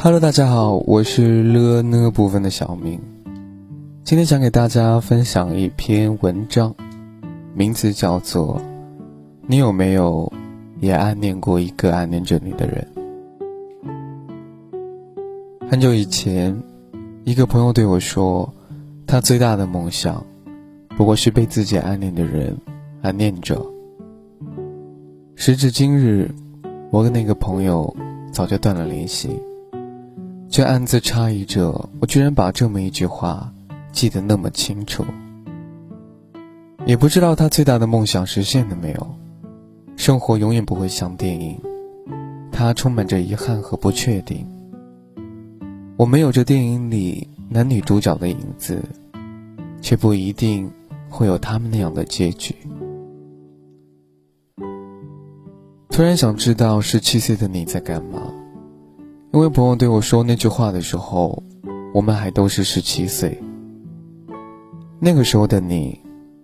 Hello，大家好，我是了呢部分的小明。今天想给大家分享一篇文章，名字叫做《你有没有也暗恋过一个暗恋着你的人》。很久以前，一个朋友对我说，他最大的梦想，不过是被自己暗恋的人暗恋着。时至今日，我跟那个朋友早就断了联系，却暗自诧异着，我居然把这么一句话记得那么清楚。也不知道他最大的梦想实现了没有。生活永远不会像电影，它充满着遗憾和不确定。我没有这电影里男女主角的影子，却不一定会有他们那样的结局。突然想知道十七岁的你在干嘛？因为朋友对我说那句话的时候，我们还都是十七岁。那个时候的你，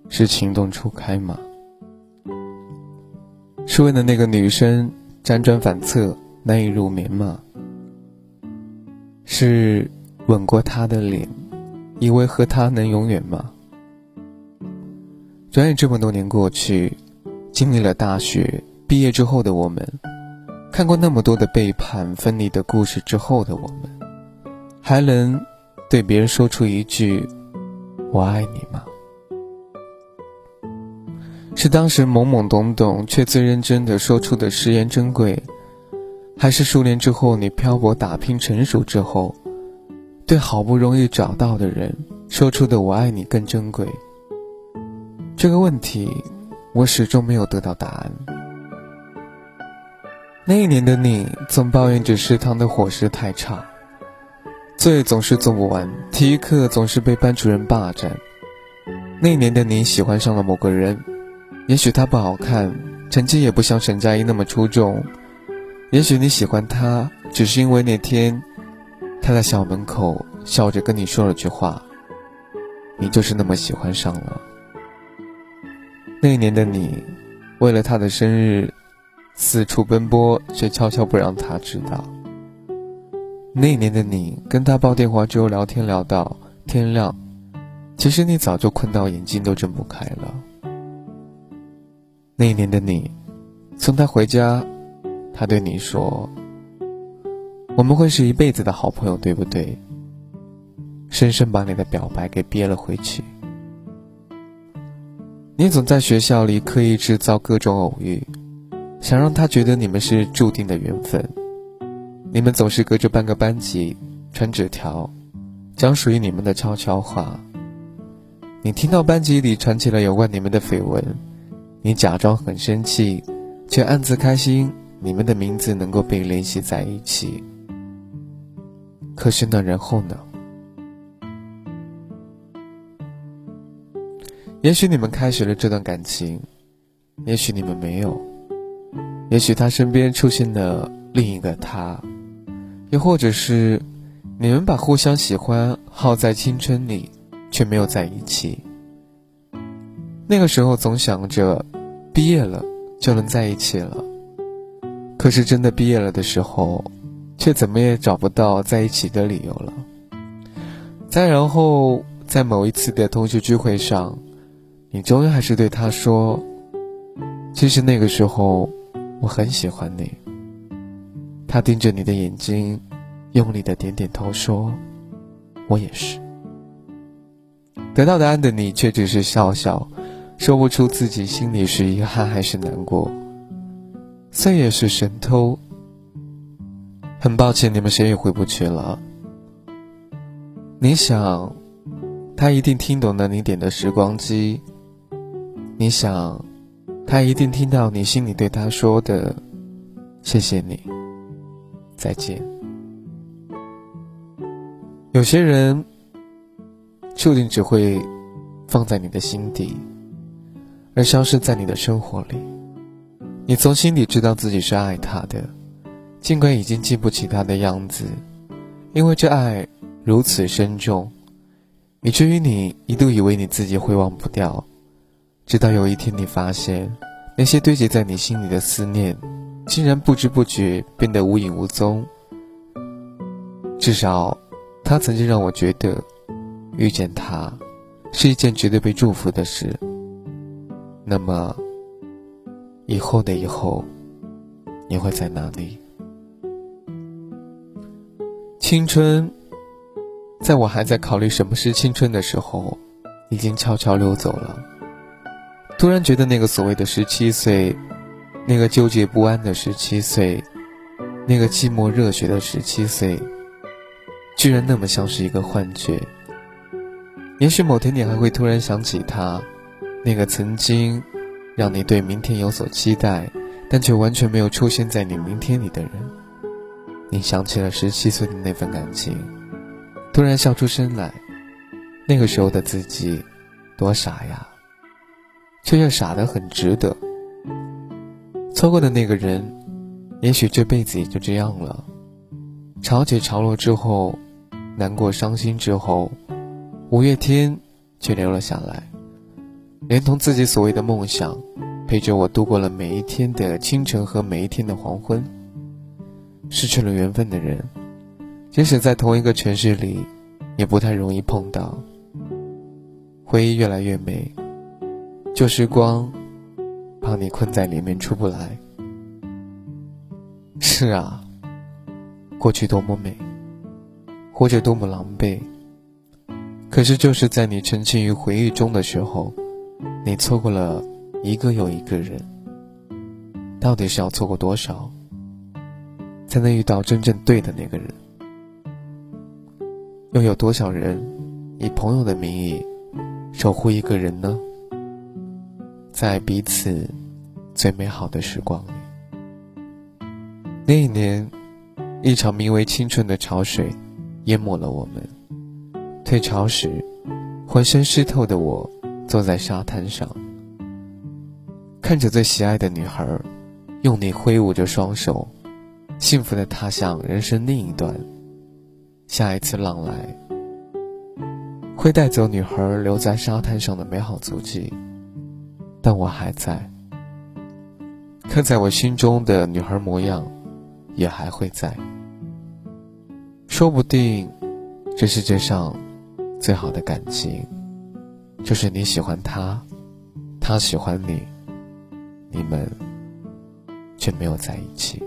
是情窦初开吗？是为了那个女生辗转反侧难以入眠吗？是吻过她的脸，以为和她能永远吗？转眼这么多年过去，经历了大学。毕业之后的我们，看过那么多的背叛、分离的故事之后的我们，还能对别人说出一句“我爱你”吗？是当时懵懵懂懂却最认真的说出的誓言珍贵，还是数年之后你漂泊打拼成熟之后，对好不容易找到的人说出的“我爱你”更珍贵？这个问题，我始终没有得到答案。那一年的你，总抱怨着食堂的伙食太差，作业总是做不完，体育课总是被班主任霸占。那一年的你喜欢上了某个人，也许他不好看，成绩也不像沈佳宜那么出众，也许你喜欢他，只是因为那天他在校门口笑着跟你说了句话，你就是那么喜欢上了。那一年的你，为了他的生日。四处奔波，却悄悄不让他知道。那年的你跟他煲电话粥，聊天聊到天亮，其实你早就困到眼睛都睁不开了。那一年的你送他回家，他对你说：“我们会是一辈子的好朋友，对不对？”深深把你的表白给憋了回去。你总在学校里刻意制造各种偶遇。想让他觉得你们是注定的缘分，你们总是隔着半个班级传纸条，讲属于你们的悄悄话。你听到班级里传起了有关你们的绯闻，你假装很生气，却暗自开心，你们的名字能够被联系在一起。可是那然后呢？也许你们开始了这段感情，也许你们没有。也许他身边出现了另一个他，又或者是你们把互相喜欢耗在青春里，却没有在一起。那个时候总想着毕业了就能在一起了，可是真的毕业了的时候，却怎么也找不到在一起的理由了。再然后，在某一次的同学聚会上，你终于还是对他说：“其实那个时候。”我很喜欢你。他盯着你的眼睛，用力的点点头，说：“我也是。”得到答案的你却只是笑笑，说不出自己心里是遗憾还是难过。岁月是神偷。很抱歉，你们谁也回不去了。你想，他一定听懂了你点的时光机。你想。他一定听到你心里对他说的“谢谢你，再见”。有些人注定只会放在你的心底，而消失在你的生活里。你从心底知道自己是爱他的，尽管已经记不起他的样子，因为这爱如此深重，以至于你一度以为你自己会忘不掉。直到有一天，你发现，那些堆积在你心里的思念，竟然不知不觉变得无影无踪。至少，他曾经让我觉得，遇见他是一件绝对被祝福的事。那么，以后的以后，你会在哪里？青春，在我还在考虑什么是青春的时候，已经悄悄溜走了。突然觉得那个所谓的十七岁，那个纠结不安的十七岁，那个寂寞热血的十七岁，居然那么像是一个幻觉。也许某天你还会突然想起他，那个曾经让你对明天有所期待，但却完全没有出现在你明天里的人。你想起了十七岁的那份感情，突然笑出声来。那个时候的自己，多傻呀，却又傻得很值得。错过的那个人，也许这辈子也就这样了。潮起潮落之后，难过伤心之后，五月天却留了下来，连同自己所谓的梦想，陪着我度过了每一天的清晨和每一天的黄昏。失去了缘分的人，即使在同一个城市里，也不太容易碰到。回忆越来越美，旧时光，怕你困在里面出不来。是啊，过去多么美，活着多么狼狈。可是就是在你沉浸于回忆中的时候，你错过了一个又一个人。到底是要错过多少？才能遇到真正对的那个人。又有多少人以朋友的名义守护一个人呢？在彼此最美好的时光里，那一年，一场名为青春的潮水淹没了我们。退潮时，浑身湿透的我坐在沙滩上，看着最喜爱的女孩用力挥舞着双手。幸福的踏向人生另一端，下一次浪来，会带走女孩留在沙滩上的美好足迹，但我还在，刻在我心中的女孩模样，也还会在。说不定，这世界上最好的感情，就是你喜欢他，他喜欢你，你们却没有在一起。